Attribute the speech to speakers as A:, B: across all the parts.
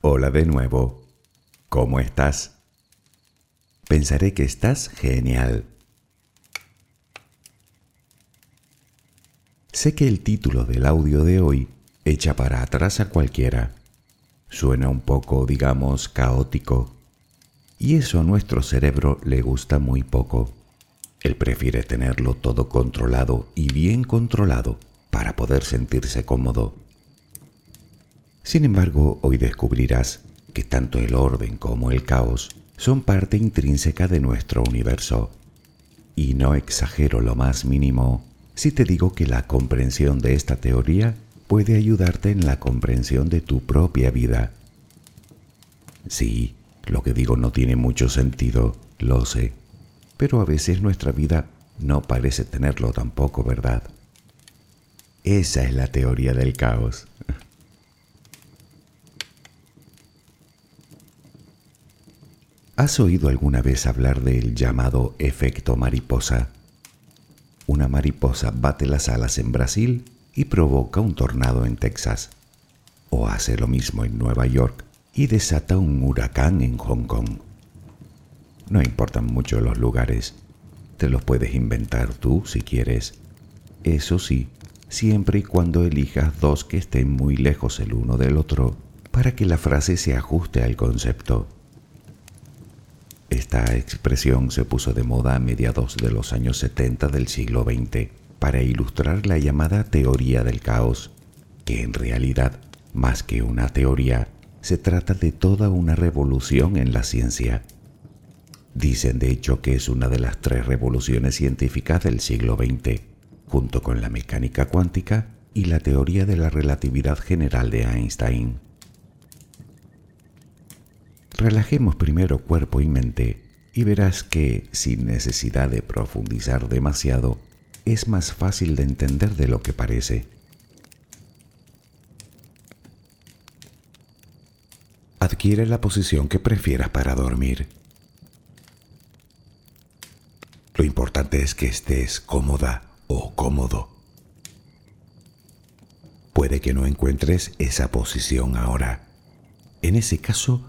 A: Hola de nuevo. ¿Cómo estás? Pensaré que estás genial. Sé que el título del audio de hoy echa para atrás a cualquiera. Suena un poco, digamos, caótico. Y eso a nuestro cerebro le gusta muy poco. Él prefiere tenerlo todo controlado y bien controlado para poder sentirse cómodo. Sin embargo, hoy descubrirás que tanto el orden como el caos son parte intrínseca de nuestro universo. Y no exagero lo más mínimo si te digo que la comprensión de esta teoría puede ayudarte en la comprensión de tu propia vida. Sí, lo que digo no tiene mucho sentido, lo sé, pero a veces nuestra vida no parece tenerlo tampoco, ¿verdad? Esa es la teoría del caos. ¿Has oído alguna vez hablar del llamado efecto mariposa? Una mariposa bate las alas en Brasil y provoca un tornado en Texas. O hace lo mismo en Nueva York y desata un huracán en Hong Kong. No importan mucho los lugares. Te los puedes inventar tú si quieres. Eso sí, siempre y cuando elijas dos que estén muy lejos el uno del otro para que la frase se ajuste al concepto. Esta expresión se puso de moda a mediados de los años 70 del siglo XX para ilustrar la llamada teoría del caos, que en realidad, más que una teoría, se trata de toda una revolución en la ciencia. Dicen de hecho que es una de las tres revoluciones científicas del siglo XX, junto con la mecánica cuántica y la teoría de la relatividad general de Einstein. Relajemos primero cuerpo y mente y verás que, sin necesidad de profundizar demasiado, es más fácil de entender de lo que parece. Adquiere la posición que prefieras para dormir. Lo importante es que estés cómoda o cómodo. Puede que no encuentres esa posición ahora. En ese caso,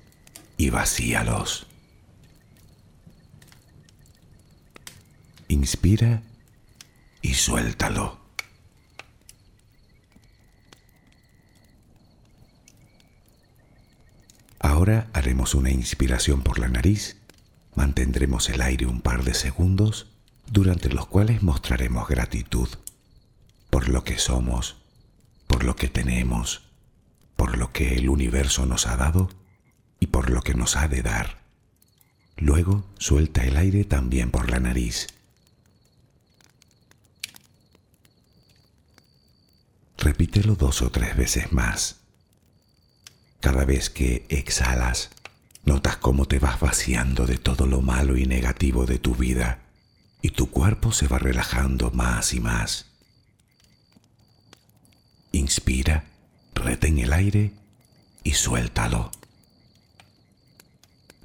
A: y vacíalos. Inspira y suéltalo. Ahora haremos una inspiración por la nariz, mantendremos el aire un par de segundos, durante los cuales mostraremos gratitud por lo que somos, por lo que tenemos, por lo que el universo nos ha dado y por lo que nos ha de dar. Luego suelta el aire también por la nariz. Repítelo dos o tres veces más. Cada vez que exhalas, notas cómo te vas vaciando de todo lo malo y negativo de tu vida y tu cuerpo se va relajando más y más. Inspira, retén el aire y suéltalo.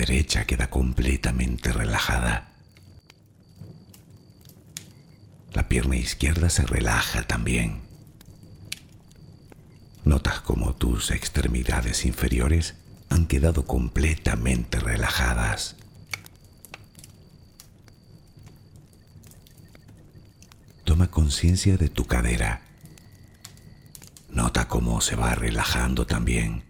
A: derecha queda completamente relajada. La pierna izquierda se relaja también. Notas como tus extremidades inferiores han quedado completamente relajadas. Toma conciencia de tu cadera. Nota cómo se va relajando también.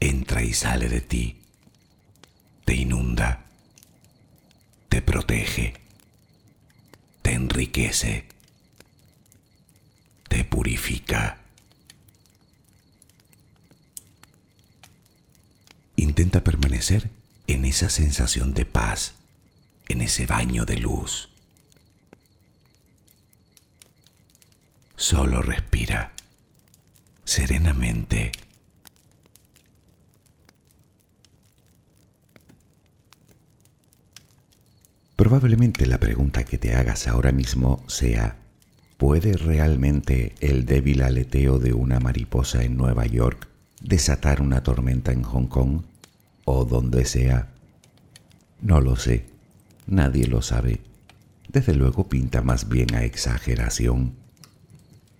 B: entra y sale de ti, te inunda, te protege, te enriquece, te purifica. Intenta permanecer en esa sensación de paz, en ese baño de luz. Solo respira serenamente.
A: Probablemente la pregunta que te hagas ahora mismo sea, ¿puede realmente el débil aleteo de una mariposa en Nueva York desatar una tormenta en Hong Kong o donde sea? No lo sé, nadie lo sabe. Desde luego pinta más bien a exageración.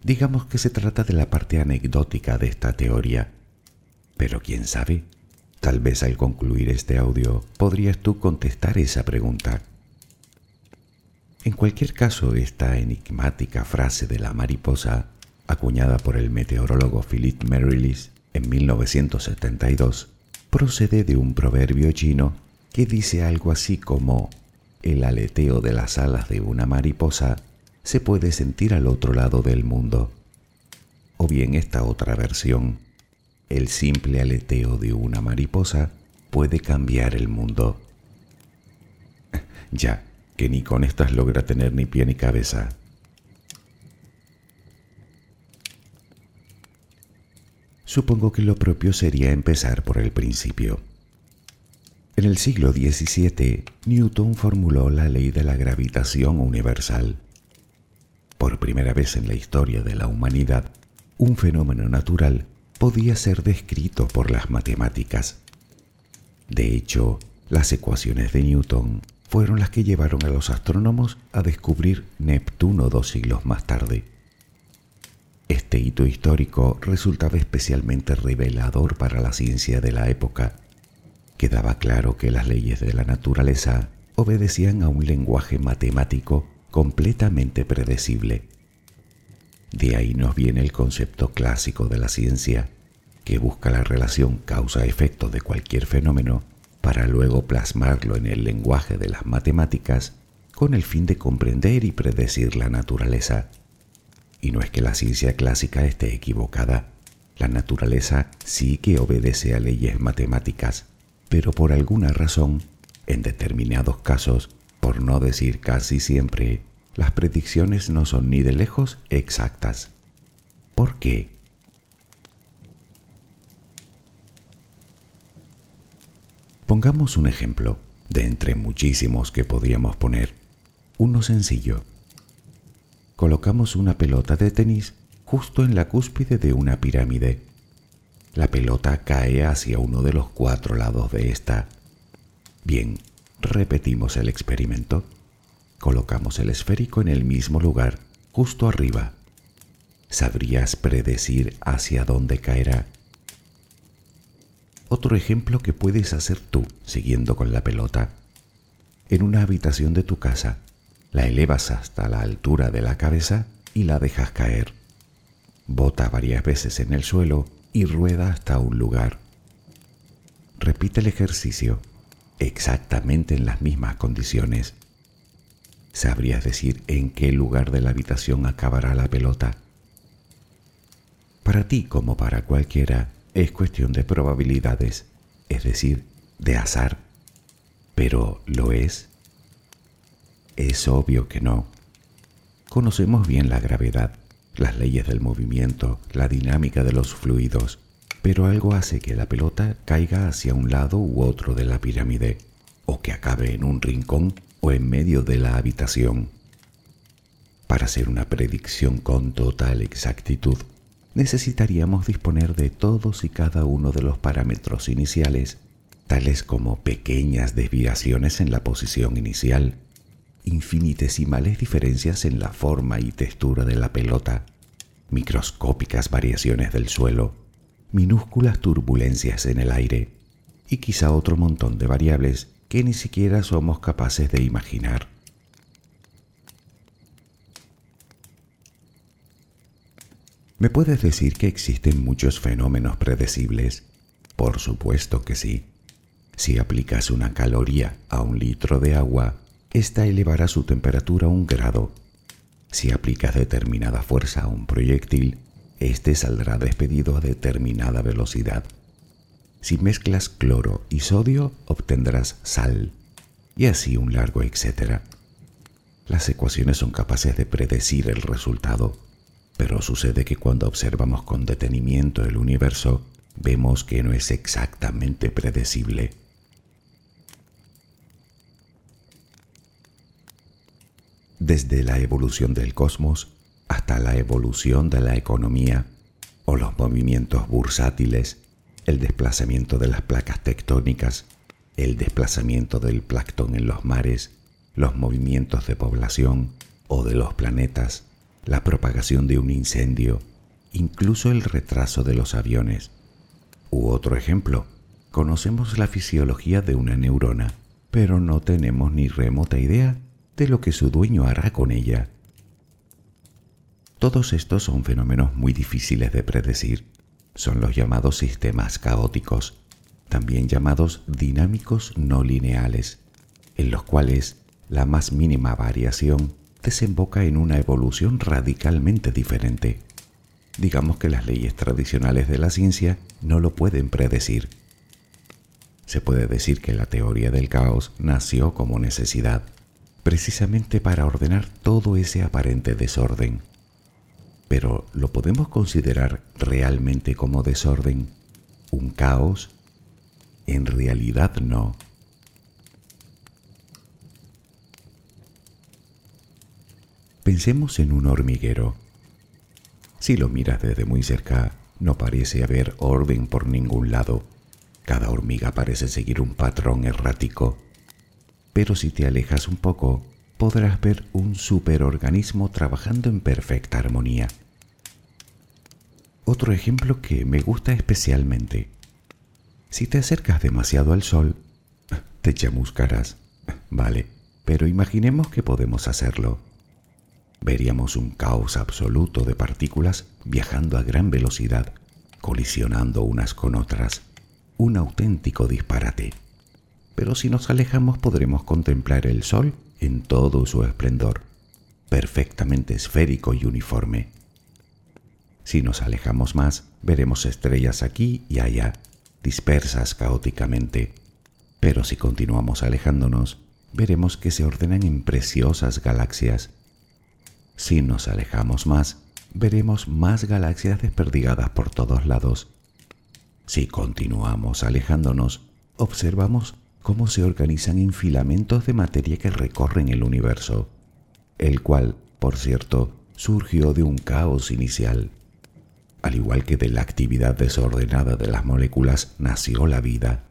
A: Digamos que se trata de la parte anecdótica de esta teoría. Pero quién sabe, tal vez al concluir este audio podrías tú contestar esa pregunta. En cualquier caso, esta enigmática frase de la mariposa, acuñada por el meteorólogo Philip Merrilis en 1972, procede de un proverbio chino que dice algo así como el aleteo de las alas de una mariposa se puede sentir al otro lado del mundo. O bien esta otra versión, el simple aleteo de una mariposa puede cambiar el mundo. ya, que ni con estas logra tener ni pie ni cabeza. Supongo que lo propio sería empezar por el principio. En el siglo XVII, Newton formuló la ley de la gravitación universal. Por primera vez en la historia de la humanidad, un fenómeno natural podía ser descrito por las matemáticas. De hecho, las ecuaciones de Newton fueron las que llevaron a los astrónomos a descubrir Neptuno dos siglos más tarde. Este hito histórico resultaba especialmente revelador para la ciencia de la época. Quedaba claro que las leyes de la naturaleza obedecían a un lenguaje matemático completamente predecible. De ahí nos viene el concepto clásico de la ciencia, que busca la relación causa-efecto de cualquier fenómeno para luego plasmarlo en el lenguaje de las matemáticas con el fin de comprender y predecir la naturaleza. Y no es que la ciencia clásica esté equivocada, la naturaleza sí que obedece a leyes matemáticas, pero por alguna razón, en determinados casos, por no decir casi siempre, las predicciones no son ni de lejos exactas. ¿Por qué? Pongamos un ejemplo de entre muchísimos que podríamos poner. Uno sencillo. Colocamos una pelota de tenis justo en la cúspide de una pirámide. La pelota cae hacia uno de los cuatro lados de esta. Bien, repetimos el experimento. Colocamos el esférico en el mismo lugar, justo arriba. ¿Sabrías predecir hacia dónde caerá? Otro ejemplo que puedes hacer tú, siguiendo con la pelota. En una habitación de tu casa, la elevas hasta la altura de la cabeza y la dejas caer. Bota varias veces en el suelo y rueda hasta un lugar. Repite el ejercicio. exactamente en las mismas condiciones. ¿Sabrías decir en qué lugar de la habitación acabará la pelota? Para ti como para cualquiera es cuestión de probabilidades, es decir, de azar. Pero ¿lo es? Es obvio que no. Conocemos bien la gravedad, las leyes del movimiento, la dinámica de los fluidos, pero algo hace que la pelota caiga hacia un lado u otro de la pirámide, o que acabe en un rincón o en medio de la habitación. Para hacer una predicción con total exactitud, necesitaríamos disponer de todos y cada uno de los parámetros iniciales, tales como pequeñas desviaciones en la posición inicial, infinitesimales diferencias en la forma y textura de la pelota, microscópicas variaciones del suelo, minúsculas turbulencias en el aire y quizá otro montón de variables que ni siquiera somos capaces de imaginar. ¿Me puedes decir que existen muchos fenómenos predecibles? Por supuesto que sí. Si aplicas una caloría a un litro de agua, ésta elevará su temperatura un grado. Si aplicas determinada fuerza a un proyectil, éste saldrá despedido a determinada velocidad. Si mezclas cloro y sodio, obtendrás sal, y así un largo etcétera. Las ecuaciones son capaces de predecir el resultado, pero sucede que cuando observamos con detenimiento el universo, vemos que no es exactamente predecible. Desde la evolución del cosmos hasta la evolución de la economía o los movimientos bursátiles, el desplazamiento de las placas tectónicas, el desplazamiento del plancton en los mares, los movimientos de población o de los planetas, la propagación de un incendio, incluso el retraso de los aviones. U otro ejemplo, conocemos la fisiología de una neurona, pero no tenemos ni remota idea de lo que su dueño hará con ella. Todos estos son fenómenos muy difíciles de predecir. Son los llamados sistemas caóticos, también llamados dinámicos no lineales, en los cuales la más mínima variación desemboca en una evolución radicalmente diferente. Digamos que las leyes tradicionales de la ciencia no lo pueden predecir. Se puede decir que la teoría del caos nació como necesidad, precisamente para ordenar todo ese aparente desorden pero ¿lo podemos considerar realmente como desorden? ¿Un caos? En realidad no. Pensemos en un hormiguero. Si lo miras desde muy cerca, no parece haber orden por ningún lado. Cada hormiga parece seguir un patrón errático. Pero si te alejas un poco, podrás ver un superorganismo trabajando en perfecta armonía. Otro ejemplo que me gusta especialmente. Si te acercas demasiado al sol, te chamuscarás. Vale, pero imaginemos que podemos hacerlo. Veríamos un caos absoluto de partículas viajando a gran velocidad, colisionando unas con otras. Un auténtico disparate. Pero si nos alejamos podremos contemplar el sol en todo su esplendor, perfectamente esférico y uniforme. Si nos alejamos más, veremos estrellas aquí y allá, dispersas caóticamente, pero si continuamos alejándonos, veremos que se ordenan en preciosas galaxias. Si nos alejamos más, veremos más galaxias desperdigadas por todos lados. Si continuamos alejándonos, observamos cómo se organizan en filamentos de materia que recorren el universo, el cual, por cierto, surgió de un caos inicial. Al igual que de la actividad desordenada de las moléculas nació la vida.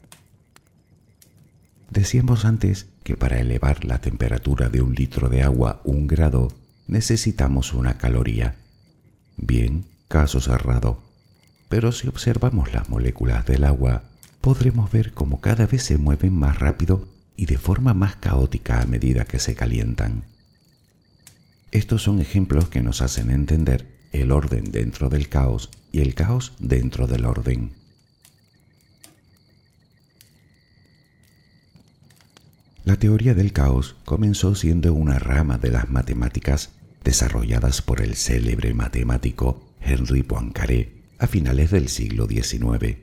A: Decíamos antes que para elevar la temperatura de un litro de agua un grado necesitamos una caloría. Bien, caso cerrado. Pero si observamos las moléculas del agua, podremos ver cómo cada vez se mueven más rápido y de forma más caótica a medida que se calientan. Estos son ejemplos que nos hacen entender el orden dentro del caos y el caos dentro del orden. La teoría del caos comenzó siendo una rama de las matemáticas desarrolladas por el célebre matemático Henry Poincaré a finales del siglo XIX.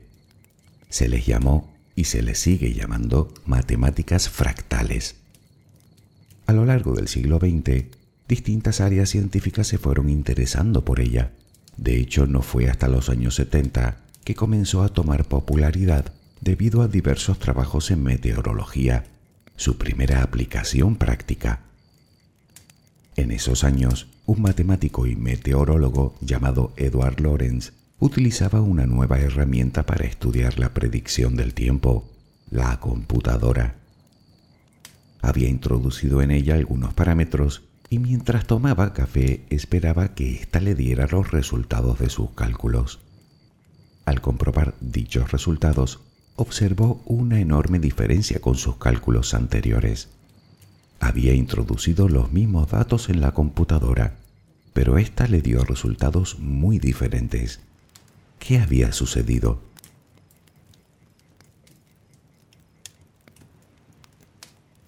A: Se les llamó y se les sigue llamando matemáticas fractales. A lo largo del siglo XX, distintas áreas científicas se fueron interesando por ella. De hecho, no fue hasta los años 70 que comenzó a tomar popularidad debido a diversos trabajos en meteorología su primera aplicación práctica. En esos años, un matemático y meteorólogo llamado Edward Lorenz utilizaba una nueva herramienta para estudiar la predicción del tiempo, la computadora. Había introducido en ella algunos parámetros y mientras tomaba café esperaba que ésta le diera los resultados de sus cálculos. Al comprobar dichos resultados, observó una enorme diferencia con sus cálculos anteriores. Había introducido los mismos datos en la computadora, pero ésta le dio resultados muy diferentes. ¿Qué había sucedido?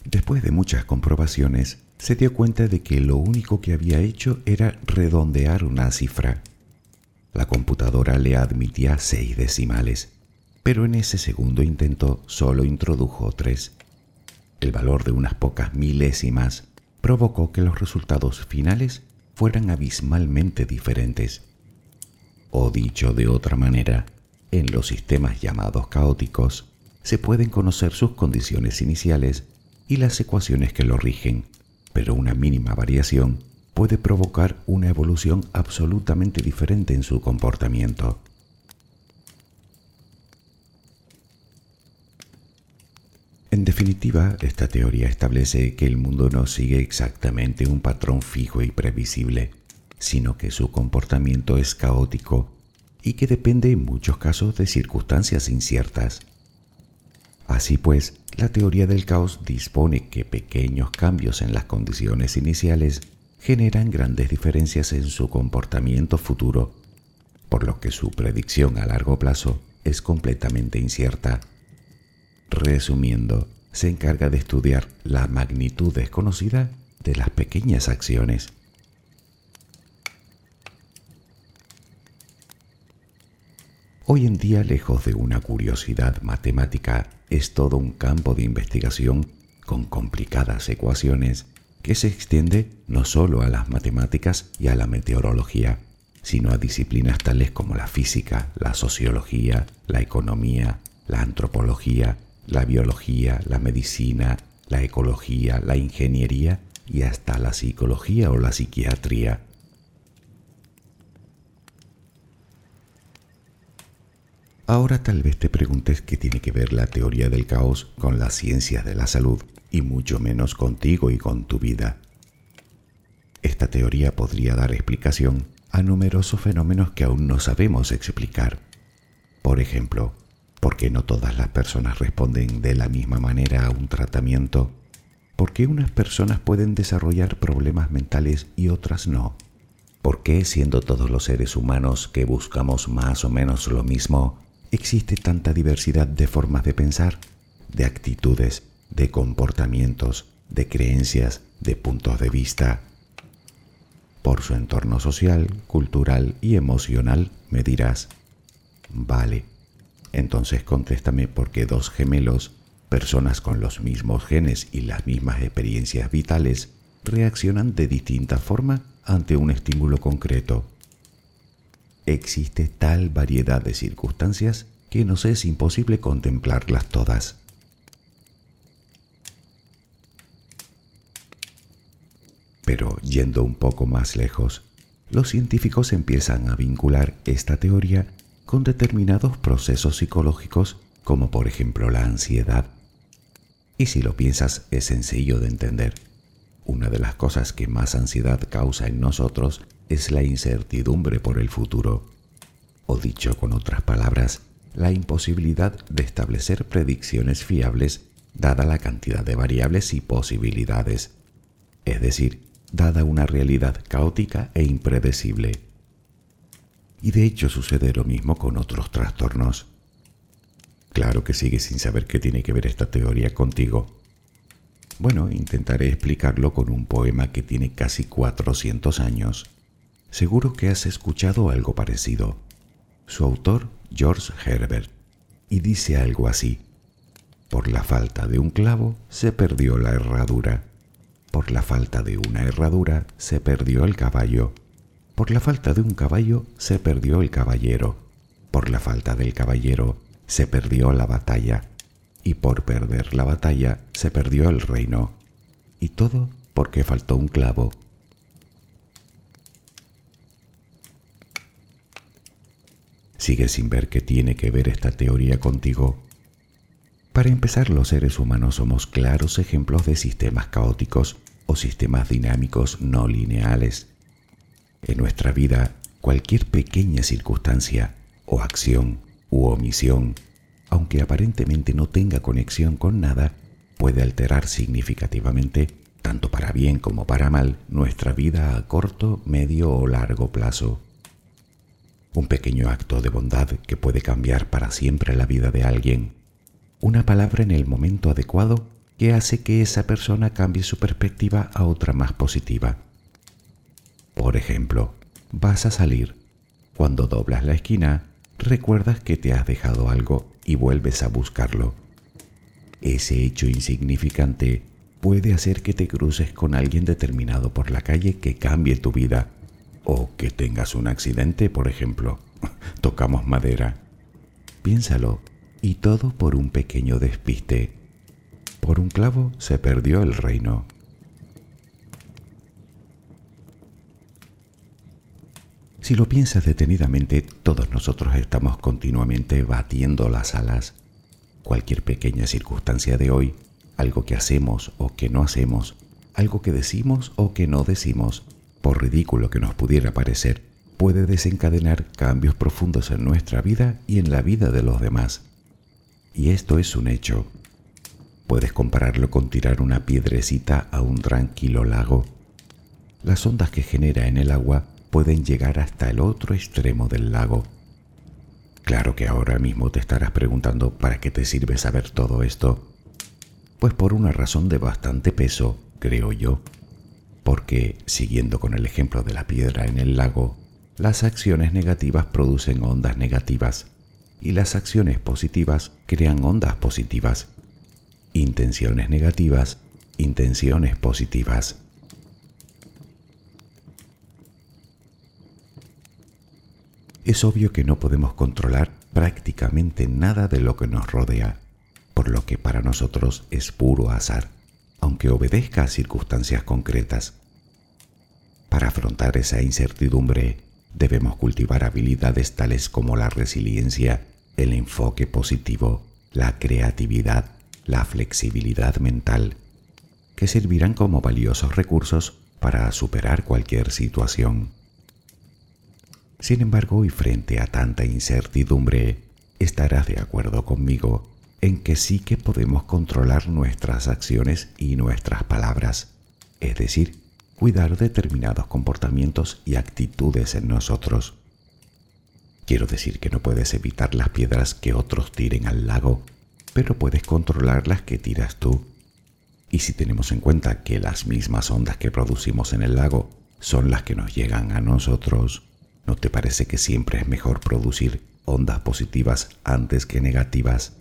A: Después de muchas comprobaciones, se dio cuenta de que lo único que había hecho era redondear una cifra. La computadora le admitía seis decimales pero en ese segundo intento solo introdujo tres. El valor de unas pocas milésimas provocó que los resultados finales fueran abismalmente diferentes. O dicho de otra manera, en los sistemas llamados caóticos se pueden conocer sus condiciones iniciales y las ecuaciones que lo rigen, pero una mínima variación puede provocar una evolución absolutamente diferente en su comportamiento. En definitiva, esta teoría establece que el mundo no sigue exactamente un patrón fijo y previsible, sino que su comportamiento es caótico y que depende en muchos casos de circunstancias inciertas. Así pues, la teoría del caos dispone que pequeños cambios en las condiciones iniciales generan grandes diferencias en su comportamiento futuro, por lo que su predicción a largo plazo es completamente incierta. Resumiendo, se encarga de estudiar la magnitud desconocida de las pequeñas acciones. Hoy en día, lejos de una curiosidad matemática, es todo un campo de investigación con complicadas ecuaciones que se extiende no solo a las matemáticas y a la meteorología, sino a disciplinas tales como la física, la sociología, la economía, la antropología, la biología, la medicina, la ecología, la ingeniería y hasta la psicología o la psiquiatría. Ahora tal vez te preguntes qué tiene que ver la teoría del caos con las ciencias de la salud y mucho menos contigo y con tu vida. Esta teoría podría dar explicación a numerosos fenómenos que aún no sabemos explicar. Por ejemplo, ¿Por qué no todas las personas responden de la misma manera a un tratamiento? ¿Por qué unas personas pueden desarrollar problemas mentales y otras no? ¿Por qué, siendo todos los seres humanos que buscamos más o menos lo mismo, existe tanta diversidad de formas de pensar, de actitudes, de comportamientos, de creencias, de puntos de vista? Por su entorno social, cultural y emocional, me dirás, vale, entonces contéstame por qué dos gemelos, personas con los mismos genes y las mismas experiencias vitales, reaccionan de distinta forma ante un estímulo concreto. Existe tal variedad de circunstancias que nos es imposible contemplarlas todas. Pero yendo un poco más lejos, los científicos empiezan a vincular esta teoría con determinados procesos psicológicos como por ejemplo la ansiedad. Y si lo piensas es sencillo de entender. Una de las cosas que más ansiedad causa en nosotros es la incertidumbre por el futuro. O dicho con otras palabras, la imposibilidad de establecer predicciones fiables dada la cantidad de variables y posibilidades, es decir, dada una realidad caótica e impredecible. Y de hecho sucede lo mismo con otros trastornos. Claro que sigues sin saber qué tiene que ver esta teoría contigo. Bueno, intentaré explicarlo con un poema que tiene casi 400 años. Seguro que has escuchado algo parecido. Su autor, George Herbert, y dice algo así. Por la falta de un clavo se perdió la herradura. Por la falta de una herradura se perdió el caballo. Por la falta de un caballo se perdió el caballero. Por la falta del caballero se perdió la batalla. Y por perder la batalla se perdió el reino. Y todo porque faltó un clavo. ¿Sigues sin ver qué tiene que ver esta teoría contigo? Para empezar, los seres humanos somos claros ejemplos de sistemas caóticos o sistemas dinámicos no lineales. En nuestra vida, cualquier pequeña circunstancia o acción u omisión, aunque aparentemente no tenga conexión con nada, puede alterar significativamente, tanto para bien como para mal, nuestra vida a corto, medio o largo plazo. Un pequeño acto de bondad que puede cambiar para siempre la vida de alguien. Una palabra en el momento adecuado que hace que esa persona cambie su perspectiva a otra más positiva. Por ejemplo, vas a salir. Cuando doblas la esquina, recuerdas que te has dejado algo y vuelves a buscarlo. Ese hecho insignificante puede hacer que te cruces con alguien determinado por la calle que cambie tu vida o que tengas un accidente, por ejemplo. Tocamos madera. Piénsalo, y todo por un pequeño despiste. Por un clavo se perdió el reino. Si lo piensas detenidamente, todos nosotros estamos continuamente batiendo las alas. Cualquier pequeña circunstancia de hoy, algo que hacemos o que no hacemos, algo que decimos o que no decimos, por ridículo que nos pudiera parecer, puede desencadenar cambios profundos en nuestra vida y en la vida de los demás. Y esto es un hecho. Puedes compararlo con tirar una piedrecita a un tranquilo lago. Las ondas que genera en el agua pueden llegar hasta el otro extremo del lago. Claro que ahora mismo te estarás preguntando para qué te sirve saber todo esto. Pues por una razón de bastante peso, creo yo. Porque, siguiendo con el ejemplo de la piedra en el lago, las acciones negativas producen ondas negativas y las acciones positivas crean ondas positivas. Intenciones negativas, intenciones positivas. Es obvio que no podemos controlar prácticamente nada de lo que nos rodea, por lo que para nosotros es puro azar, aunque obedezca a circunstancias concretas. Para afrontar esa incertidumbre, debemos cultivar habilidades tales como la resiliencia, el enfoque positivo, la creatividad, la flexibilidad mental, que servirán como valiosos recursos para superar cualquier situación. Sin embargo, y frente a tanta incertidumbre, estarás de acuerdo conmigo en que sí que podemos controlar nuestras acciones y nuestras palabras, es decir, cuidar determinados comportamientos y actitudes en nosotros. Quiero decir que no puedes evitar las piedras que otros tiren al lago, pero puedes controlar las que tiras tú. Y si tenemos en cuenta que las mismas ondas que producimos en el lago son las que nos llegan a nosotros, ¿No te parece que siempre es mejor producir ondas positivas antes que negativas?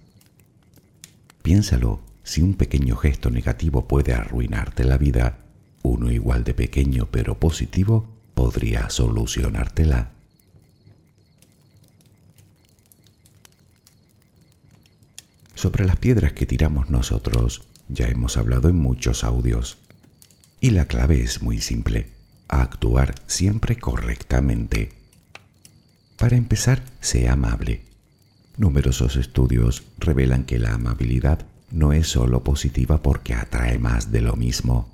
A: Piénsalo, si un pequeño gesto negativo puede arruinarte la vida, uno igual de pequeño pero positivo podría solucionártela. Sobre las piedras que tiramos nosotros, ya hemos hablado en muchos audios. Y la clave es muy simple actuar siempre correctamente. Para empezar, sea amable. Numerosos estudios revelan que la amabilidad no es sólo positiva porque atrae más de lo mismo,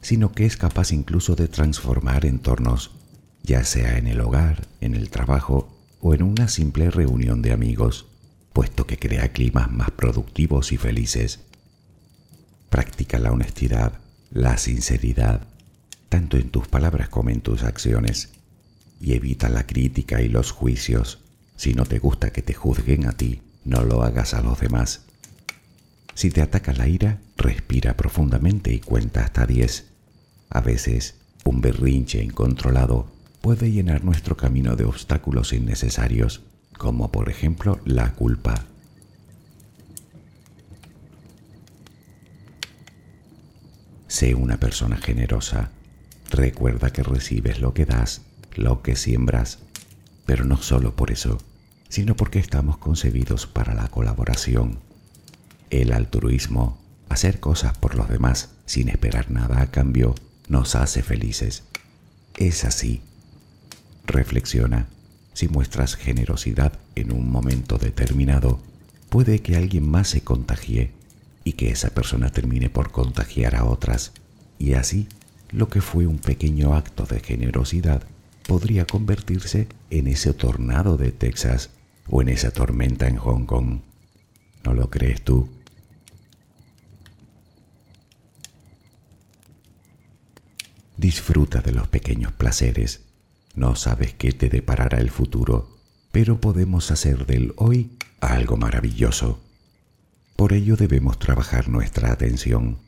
A: sino que es capaz incluso de transformar entornos, ya sea en el hogar, en el trabajo o en una simple reunión de amigos, puesto que crea climas más productivos y felices. Practica la honestidad, la sinceridad, tanto en tus palabras como en tus acciones, y evita la crítica y los juicios. Si no te gusta que te juzguen a ti, no lo hagas a los demás. Si te ataca la ira, respira profundamente y cuenta hasta 10. A veces, un berrinche incontrolado puede llenar nuestro camino de obstáculos innecesarios, como por ejemplo la culpa. Sé una persona generosa. Recuerda que recibes lo que das, lo que siembras, pero no solo por eso, sino porque estamos concebidos para la colaboración. El altruismo, hacer cosas por los demás sin esperar nada a cambio, nos hace felices. Es así. Reflexiona. Si muestras generosidad en un momento determinado, puede que alguien más se contagie y que esa persona termine por contagiar a otras. Y así, lo que fue un pequeño acto de generosidad podría convertirse en ese tornado de Texas o en esa tormenta en Hong Kong. ¿No lo crees tú? Disfruta de los pequeños placeres. No sabes qué te deparará el futuro, pero podemos hacer del hoy algo maravilloso. Por ello debemos trabajar nuestra atención.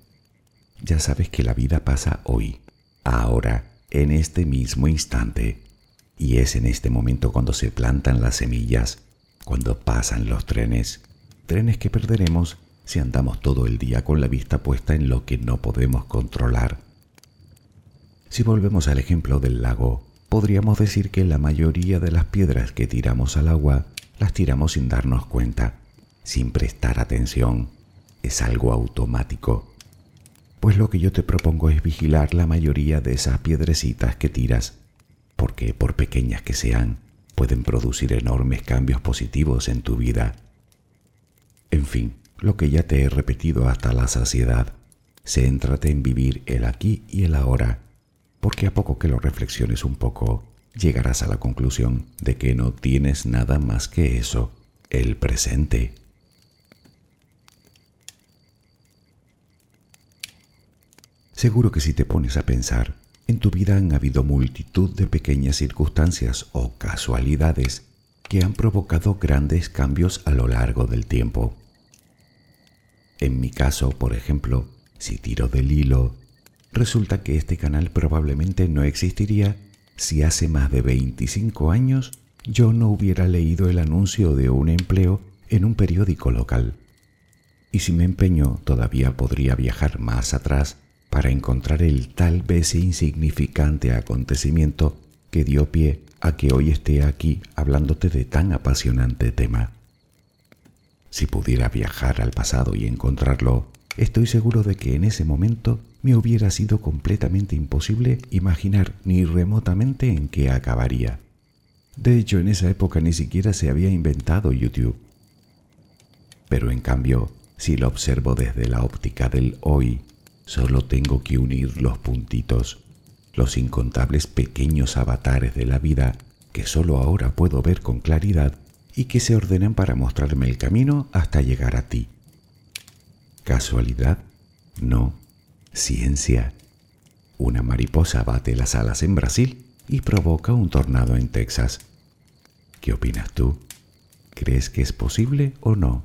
A: Ya sabes que la vida pasa hoy, ahora, en este mismo instante. Y es en este momento cuando se plantan las semillas, cuando pasan los trenes, trenes que perderemos si andamos todo el día con la vista puesta en lo que no podemos controlar. Si volvemos al ejemplo del lago, podríamos decir que la mayoría de las piedras que tiramos al agua las tiramos sin darnos cuenta sin prestar atención. Es algo automático. Pues lo que yo te propongo es vigilar la mayoría de esas piedrecitas que tiras, porque por pequeñas que sean, pueden producir enormes cambios positivos en tu vida. En fin, lo que ya te he repetido hasta la saciedad, céntrate en vivir el aquí y el ahora, porque a poco que lo reflexiones un poco, llegarás a la conclusión de que no tienes nada más que eso, el presente. Seguro que si te pones a pensar, en tu vida han habido multitud de pequeñas circunstancias o casualidades que han provocado grandes cambios a lo largo del tiempo. En mi caso, por ejemplo, si tiro del hilo, resulta que este canal probablemente no existiría si hace más de 25 años yo no hubiera leído el anuncio de un empleo en un periódico local. Y si me empeño, todavía podría viajar más atrás para encontrar el tal vez insignificante acontecimiento que dio pie a que hoy esté aquí hablándote de tan apasionante tema. Si pudiera viajar al pasado y encontrarlo, estoy seguro de que en ese momento me hubiera sido completamente imposible imaginar ni remotamente en qué acabaría. De hecho, en esa época ni siquiera se había inventado YouTube. Pero en cambio, si lo observo desde la óptica del hoy, Solo tengo que unir los puntitos, los incontables pequeños avatares de la vida que solo ahora puedo ver con claridad y que se ordenan para mostrarme el camino hasta llegar a ti. ¿Casualidad? No. Ciencia. Una mariposa bate las alas en Brasil y provoca un tornado en Texas. ¿Qué opinas tú? ¿Crees que es posible o no?